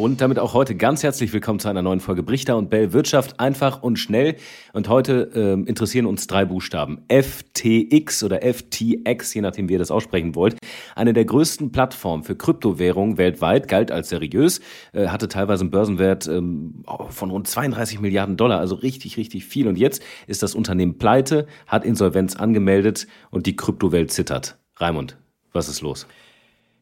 Und damit auch heute ganz herzlich willkommen zu einer neuen Folge Brichter und Bell Wirtschaft einfach und schnell. Und heute ähm, interessieren uns drei Buchstaben. FTX oder FTX, je nachdem wie ihr das aussprechen wollt. Eine der größten Plattformen für Kryptowährungen weltweit, galt als seriös, äh, hatte teilweise einen Börsenwert ähm, von rund 32 Milliarden Dollar, also richtig, richtig viel. Und jetzt ist das Unternehmen pleite, hat Insolvenz angemeldet und die Kryptowelt zittert. Raimund, was ist los?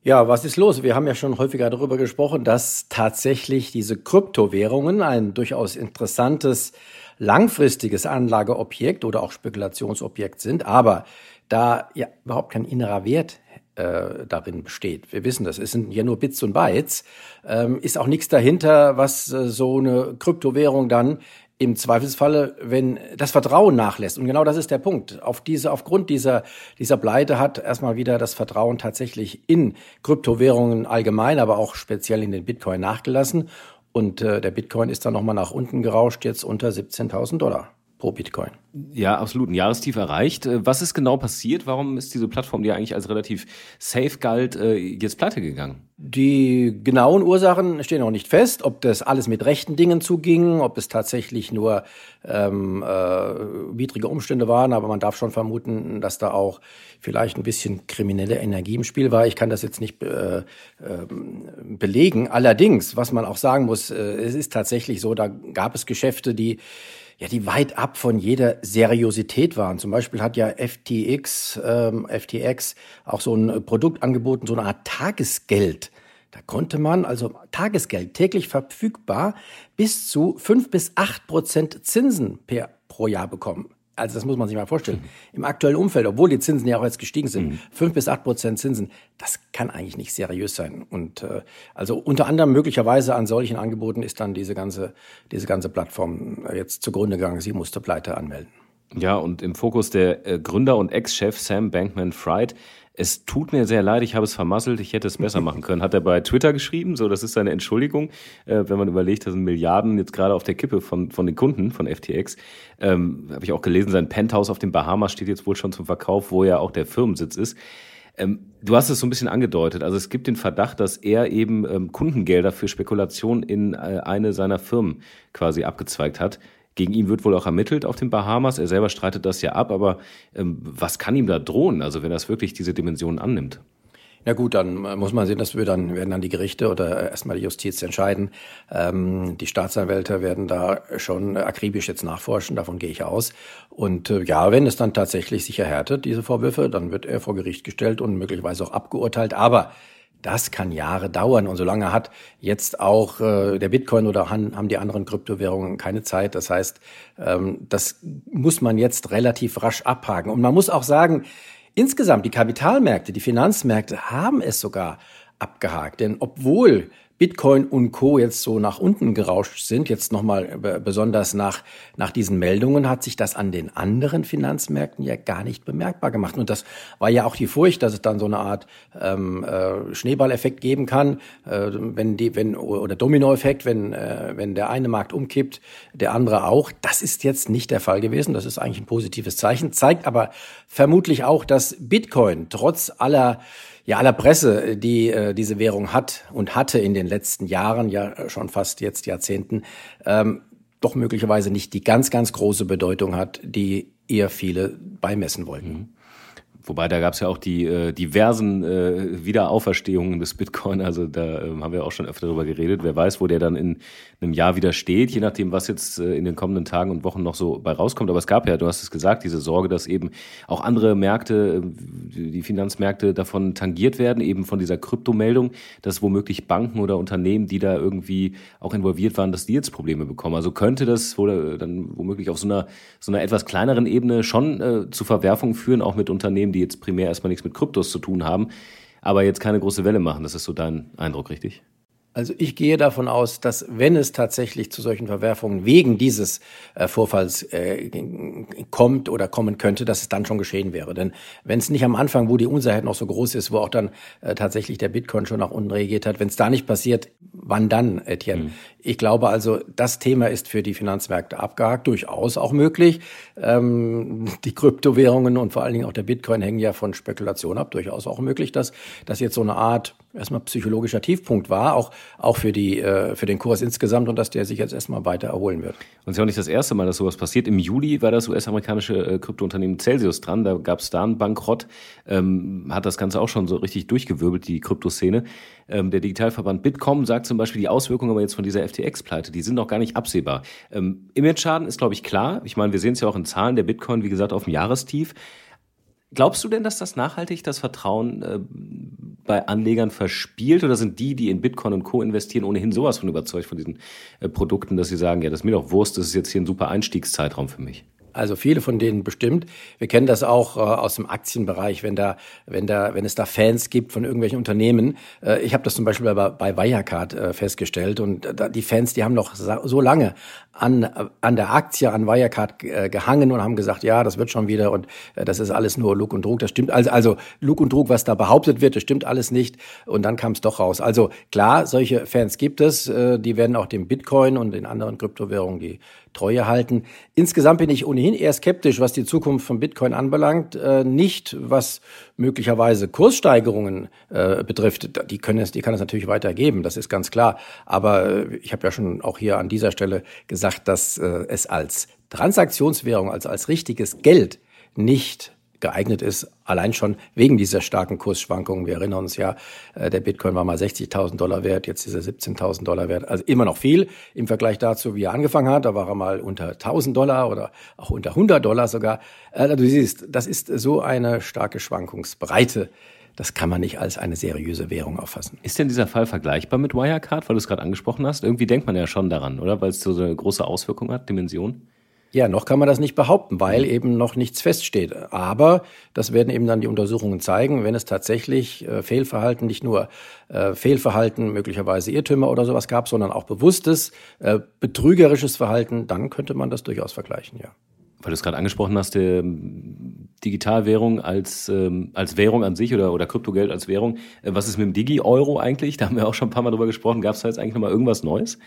Ja, was ist los? Wir haben ja schon häufiger darüber gesprochen, dass tatsächlich diese Kryptowährungen ein durchaus interessantes langfristiges Anlageobjekt oder auch Spekulationsobjekt sind, aber da ja überhaupt kein innerer Wert äh, darin besteht. Wir wissen das, es sind ja nur Bits und Bytes, ähm, ist auch nichts dahinter, was äh, so eine Kryptowährung dann im Zweifelsfalle, wenn das Vertrauen nachlässt. Und genau das ist der Punkt. Auf diese, aufgrund dieser, dieser Pleite hat erstmal wieder das Vertrauen tatsächlich in Kryptowährungen allgemein, aber auch speziell in den Bitcoin nachgelassen. Und äh, der Bitcoin ist dann nochmal nach unten gerauscht, jetzt unter 17.000 Dollar pro Bitcoin. Ja, absolut. Ein Jahrestief erreicht. Äh, was ist genau passiert? Warum ist diese Plattform, die eigentlich als relativ safe galt, äh, jetzt pleite gegangen? Die genauen Ursachen stehen noch nicht fest, ob das alles mit rechten Dingen zuging, ob es tatsächlich nur ähm, äh, widrige Umstände waren, aber man darf schon vermuten, dass da auch vielleicht ein bisschen kriminelle Energie im Spiel war. Ich kann das jetzt nicht äh, äh, belegen. Allerdings, was man auch sagen muss, äh, es ist tatsächlich so, da gab es Geschäfte, die ja, die weit ab von jeder Seriosität waren. Zum Beispiel hat ja FTX, ähm, FTX auch so ein Produkt angeboten, so eine Art Tagesgeld. Da konnte man also Tagesgeld täglich verfügbar bis zu fünf bis acht Prozent Zinsen per, pro Jahr bekommen. Also das muss man sich mal vorstellen. Mhm. Im aktuellen Umfeld, obwohl die Zinsen ja auch jetzt gestiegen sind, mhm. fünf bis acht Prozent Zinsen, das kann eigentlich nicht seriös sein. Und äh, also unter anderem möglicherweise an solchen Angeboten ist dann diese ganze, diese ganze Plattform jetzt zugrunde gegangen. Sie musste Pleite anmelden. Ja, und im Fokus der äh, Gründer und Ex-Chef Sam Bankman-Fried es tut mir sehr leid, ich habe es vermasselt, ich hätte es besser machen können. Hat er bei Twitter geschrieben, so das ist seine Entschuldigung, äh, wenn man überlegt, da sind Milliarden jetzt gerade auf der Kippe von, von den Kunden von FTX. Ähm, habe ich auch gelesen, sein Penthouse auf den Bahamas steht jetzt wohl schon zum Verkauf, wo ja auch der Firmensitz ist. Ähm, du hast es so ein bisschen angedeutet. Also es gibt den Verdacht, dass er eben ähm, Kundengelder für Spekulation in äh, eine seiner Firmen quasi abgezweigt hat. Gegen ihn wird wohl auch ermittelt auf den Bahamas. Er selber streitet das ja ab, aber ähm, was kann ihm da drohen, also wenn das wirklich diese Dimensionen annimmt? Na gut, dann äh, muss man sehen, dass wir dann werden dann die Gerichte oder erstmal die Justiz entscheiden. Ähm, die Staatsanwälte werden da schon akribisch jetzt nachforschen, davon gehe ich aus. Und äh, ja, wenn es dann tatsächlich sich erhärtet, diese Vorwürfe, dann wird er vor Gericht gestellt und möglicherweise auch abgeurteilt. Aber das kann Jahre dauern und solange hat jetzt auch äh, der Bitcoin oder haben die anderen Kryptowährungen keine Zeit. Das heißt, ähm, das muss man jetzt relativ rasch abhaken. Und man muss auch sagen, insgesamt die Kapitalmärkte, die Finanzmärkte haben es sogar abgehakt. Denn obwohl Bitcoin und Co. jetzt so nach unten gerauscht sind, jetzt nochmal besonders nach, nach diesen Meldungen, hat sich das an den anderen Finanzmärkten ja gar nicht bemerkbar gemacht. Und das war ja auch die Furcht, dass es dann so eine Art ähm, äh, Schneeballeffekt geben kann, äh, wenn die, wenn, oder Dominoeffekt, wenn, äh, wenn der eine Markt umkippt, der andere auch. Das ist jetzt nicht der Fall gewesen. Das ist eigentlich ein positives Zeichen, zeigt aber vermutlich auch, dass Bitcoin trotz aller ja, aller Presse, die äh, diese Währung hat und hatte in den letzten Jahren, ja schon fast jetzt Jahrzehnten, ähm, doch möglicherweise nicht die ganz, ganz große Bedeutung hat, die ihr viele beimessen wollten. Mhm. Wobei da gab es ja auch die äh, diversen äh, Wiederauferstehungen des Bitcoin. Also da äh, haben wir auch schon öfter darüber geredet. Wer weiß, wo der dann in einem Jahr wieder steht, je nachdem, was jetzt äh, in den kommenden Tagen und Wochen noch so bei rauskommt. Aber es gab ja, du hast es gesagt, diese Sorge, dass eben auch andere Märkte, äh, die Finanzmärkte davon tangiert werden, eben von dieser Kryptomeldung, dass womöglich Banken oder Unternehmen, die da irgendwie auch involviert waren, dass die jetzt Probleme bekommen. Also könnte das wohl äh, dann womöglich auf so einer, so einer etwas kleineren Ebene schon äh, zu Verwerfungen führen, auch mit Unternehmen, die die jetzt primär erstmal nichts mit Kryptos zu tun haben, aber jetzt keine große Welle machen. Das ist so dein Eindruck, richtig? Also ich gehe davon aus, dass wenn es tatsächlich zu solchen Verwerfungen wegen dieses äh, Vorfalls äh, kommt oder kommen könnte, dass es dann schon geschehen wäre. Denn wenn es nicht am Anfang, wo die Unsicherheit noch so groß ist, wo auch dann äh, tatsächlich der Bitcoin schon nach unten reagiert hat, wenn es da nicht passiert, wann dann, Etienne? Mhm. Ich glaube also, das Thema ist für die Finanzmärkte abgehakt, durchaus auch möglich. Ähm, die Kryptowährungen und vor allen Dingen auch der Bitcoin hängen ja von Spekulation ab, durchaus auch möglich, dass das jetzt so eine Art erstmal psychologischer Tiefpunkt war, auch, auch für, die, äh, für den Kurs insgesamt und dass der sich jetzt erstmal weiter erholen wird. Und es ist ja auch nicht das erste Mal, dass sowas passiert. Im Juli war das US-amerikanische äh, Kryptounternehmen Celsius dran, da gab es da einen Bankrott, ähm, hat das Ganze auch schon so richtig durchgewirbelt, die Kryptoszene. Ähm, der Digitalverband Bitkom sagt zum Beispiel, die Auswirkungen aber jetzt von dieser FTX-Pleite, die sind noch gar nicht absehbar. Ähm, Image-Schaden ist, glaube ich, klar. Ich meine, wir sehen es ja auch in Zahlen, der Bitcoin, wie gesagt, auf dem Jahrestief. Glaubst du denn, dass das nachhaltig das Vertrauen äh, bei Anlegern verspielt oder sind die, die in Bitcoin und Co. investieren, ohnehin sowas von überzeugt von diesen äh, Produkten, dass sie sagen, ja, das ist mir doch Wurst, das ist jetzt hier ein super Einstiegszeitraum für mich? Also viele von denen bestimmt. Wir kennen das auch äh, aus dem Aktienbereich, wenn da, wenn da, wenn es da Fans gibt von irgendwelchen Unternehmen. Äh, ich habe das zum Beispiel bei, bei Wirecard äh, festgestellt und äh, die Fans, die haben noch so lange an, an der Aktie, an Wirecard äh, gehangen und haben gesagt, ja, das wird schon wieder und äh, das ist alles nur Lug und Trug. Das stimmt also, also Lug und Trug, was da behauptet wird, das stimmt alles nicht. Und dann kam es doch raus. Also klar, solche Fans gibt es. Äh, die werden auch dem Bitcoin und den anderen Kryptowährungen die Treue halten. Insgesamt bin ich ohnehin eher skeptisch, was die Zukunft von Bitcoin anbelangt. Äh, nicht, was möglicherweise Kurssteigerungen äh, betrifft. Die können es, die kann es natürlich weitergeben. Das ist ganz klar. Aber äh, ich habe ja schon auch hier an dieser Stelle gesagt, dass es als Transaktionswährung, also als richtiges Geld nicht geeignet ist, allein schon wegen dieser starken Kursschwankungen. Wir erinnern uns ja, äh, der Bitcoin war mal 60.000 Dollar wert, jetzt ist er 17.000 Dollar wert. Also immer noch viel im Vergleich dazu, wie er angefangen hat. Da war er mal unter 1.000 Dollar oder auch unter 100 Dollar sogar. Äh, du siehst, das ist so eine starke Schwankungsbreite das kann man nicht als eine seriöse Währung auffassen. Ist denn dieser Fall vergleichbar mit Wirecard, weil du es gerade angesprochen hast? Irgendwie denkt man ja schon daran, oder? Weil es so eine große Auswirkung hat, Dimension? Ja, noch kann man das nicht behaupten, weil mhm. eben noch nichts feststeht. Aber das werden eben dann die Untersuchungen zeigen, wenn es tatsächlich äh, Fehlverhalten, nicht nur äh, Fehlverhalten, möglicherweise Irrtümer oder sowas gab, sondern auch bewusstes, äh, betrügerisches Verhalten, dann könnte man das durchaus vergleichen, ja weil du es gerade angesprochen hast, der Digitalwährung als, ähm, als Währung an sich oder, oder Kryptogeld als Währung. Äh, was ist mit dem Digi-Euro eigentlich? Da haben wir auch schon ein paar Mal drüber gesprochen. Gab es da jetzt eigentlich nochmal irgendwas Neues?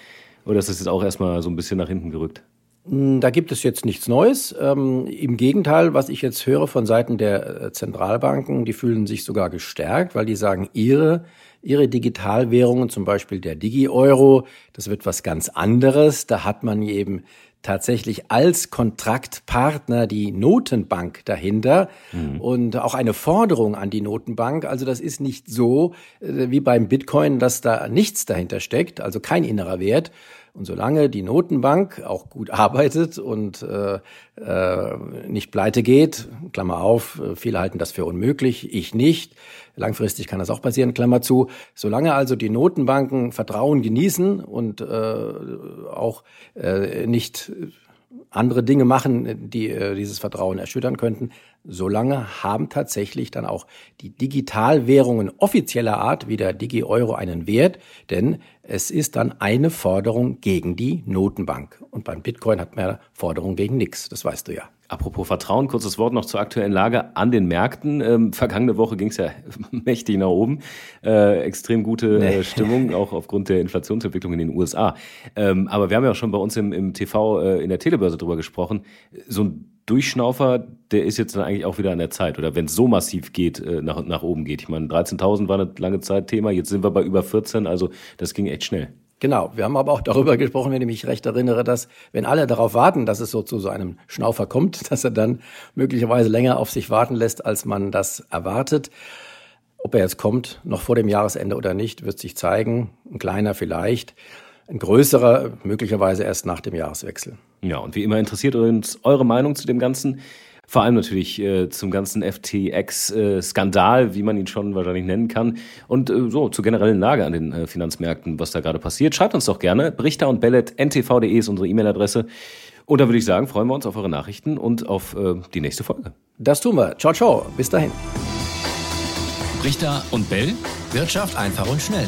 Oder ist das jetzt auch erstmal so ein bisschen nach hinten gerückt? Hm, da gibt es jetzt nichts Neues. Ähm, Im Gegenteil, was ich jetzt höre von Seiten der äh, Zentralbanken, die fühlen sich sogar gestärkt, weil die sagen, ihre ihre Digitalwährungen, zum Beispiel der Digi-Euro, das wird was ganz anderes. Da hat man eben tatsächlich als Kontraktpartner die Notenbank dahinter mhm. und auch eine Forderung an die Notenbank. Also das ist nicht so äh, wie beim Bitcoin, dass da nichts dahinter steckt, also kein innerer Wert, und solange die Notenbank auch gut arbeitet und äh, äh, nicht pleite geht, Klammer auf, viele halten das für unmöglich, ich nicht. Langfristig kann das auch passieren, Klammer zu. Solange also die Notenbanken Vertrauen genießen und äh, auch äh, nicht andere Dinge machen, die äh, dieses Vertrauen erschüttern könnten, solange haben tatsächlich dann auch die Digitalwährungen offizieller Art wie der Digi-Euro einen Wert, denn es ist dann eine Forderung gegen die Notenbank. Und beim Bitcoin hat man ja Forderung gegen nichts, das weißt du ja. Apropos Vertrauen, kurzes Wort noch zur aktuellen Lage an den Märkten. Ähm, vergangene Woche ging es ja mächtig nach oben. Äh, extrem gute nee. Äh, Stimmung, auch aufgrund der Inflationsentwicklung in den USA. Ähm, aber wir haben ja auch schon bei uns im, im TV äh, in der Telebörse drüber gesprochen. So ein Durchschnaufer, der ist jetzt dann eigentlich auch wieder an der Zeit. Oder wenn es so massiv geht, äh, nach, nach oben geht. Ich meine, 13.000 war eine lange Zeit Thema, jetzt sind wir bei über 14, also das ging echt schnell. Genau, wir haben aber auch darüber gesprochen, wenn ich mich recht erinnere, dass wenn alle darauf warten, dass es so zu so einem Schnaufer kommt, dass er dann möglicherweise länger auf sich warten lässt, als man das erwartet. Ob er jetzt kommt, noch vor dem Jahresende oder nicht, wird sich zeigen. Ein kleiner vielleicht, ein größerer möglicherweise erst nach dem Jahreswechsel. Ja, und wie immer interessiert uns eure Meinung zu dem Ganzen. Vor allem natürlich äh, zum ganzen FTX-Skandal, äh, wie man ihn schon wahrscheinlich nennen kann. Und äh, so zur generellen Lage an den äh, Finanzmärkten, was da gerade passiert. Schreibt uns doch gerne. Brichter und Bellet, ntv.de ist unsere E-Mail-Adresse. Und da würde ich sagen, freuen wir uns auf eure Nachrichten und auf äh, die nächste Folge. Das tun wir. Ciao, ciao. Bis dahin. Brichter und Bell. Wirtschaft einfach und schnell.